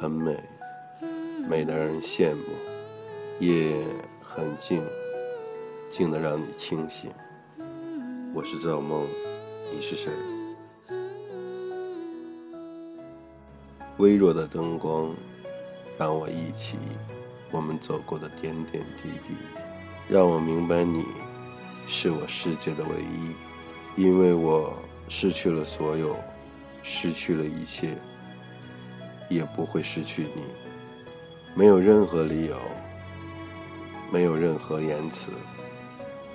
很美，美得让人羡慕；夜很静，静得让你清醒。我是赵梦，你是谁？微弱的灯光，让我忆起我们走过的点点滴滴，让我明白你是我世界的唯一，因为我失去了所有，失去了一切。也不会失去你，没有任何理由，没有任何言辞，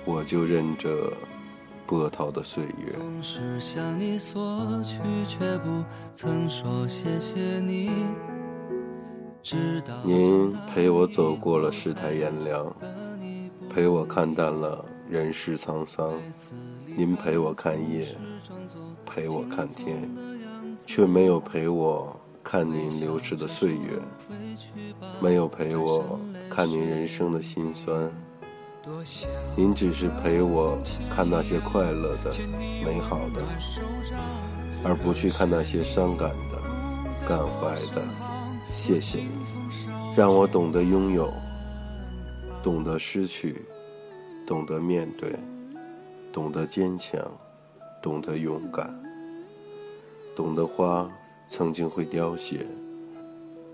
我就任这波涛的岁月。总是向你索取，却不曾说谢谢你。您陪我走过了世态炎凉，陪我看淡了人世沧桑。您陪我看夜，陪我看天，却没有陪我。看您流逝的岁月，没有陪我看您人生的辛酸。您只是陪我看那些快乐的、美好的，而不去看那些伤感的、感怀的。谢谢你，让我懂得拥有，懂得失去，懂得面对，懂得坚强，懂得勇敢，懂得花。曾经会凋谢，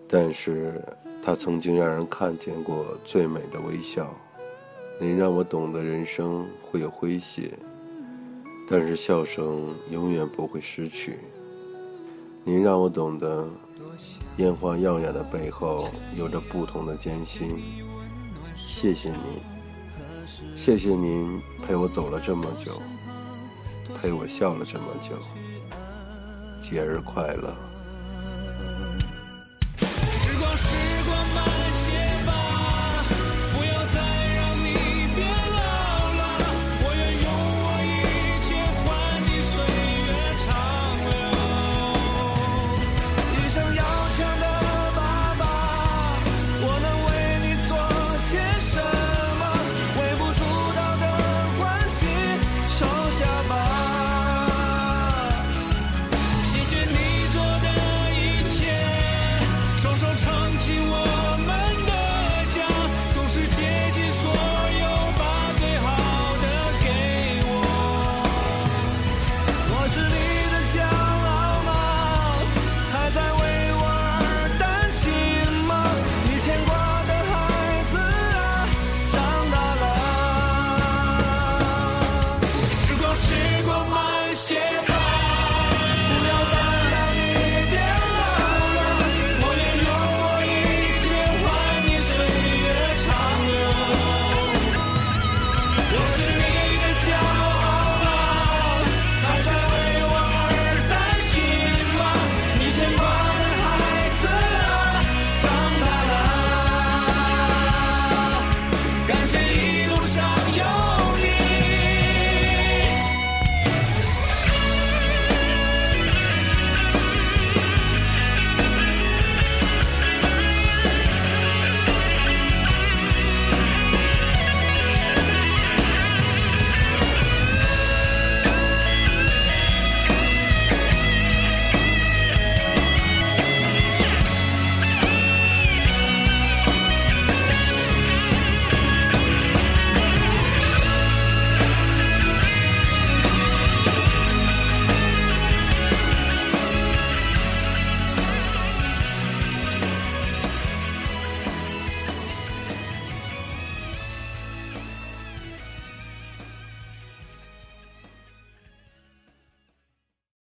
但是它曾经让人看见过最美的微笑。您让我懂得人生会有诙谐，但是笑声永远不会失去。您让我懂得，烟花耀眼的背后有着不同的艰辛。谢谢您，谢谢您陪我走了这么久，陪我笑了这么久。节日快乐。时光时光慢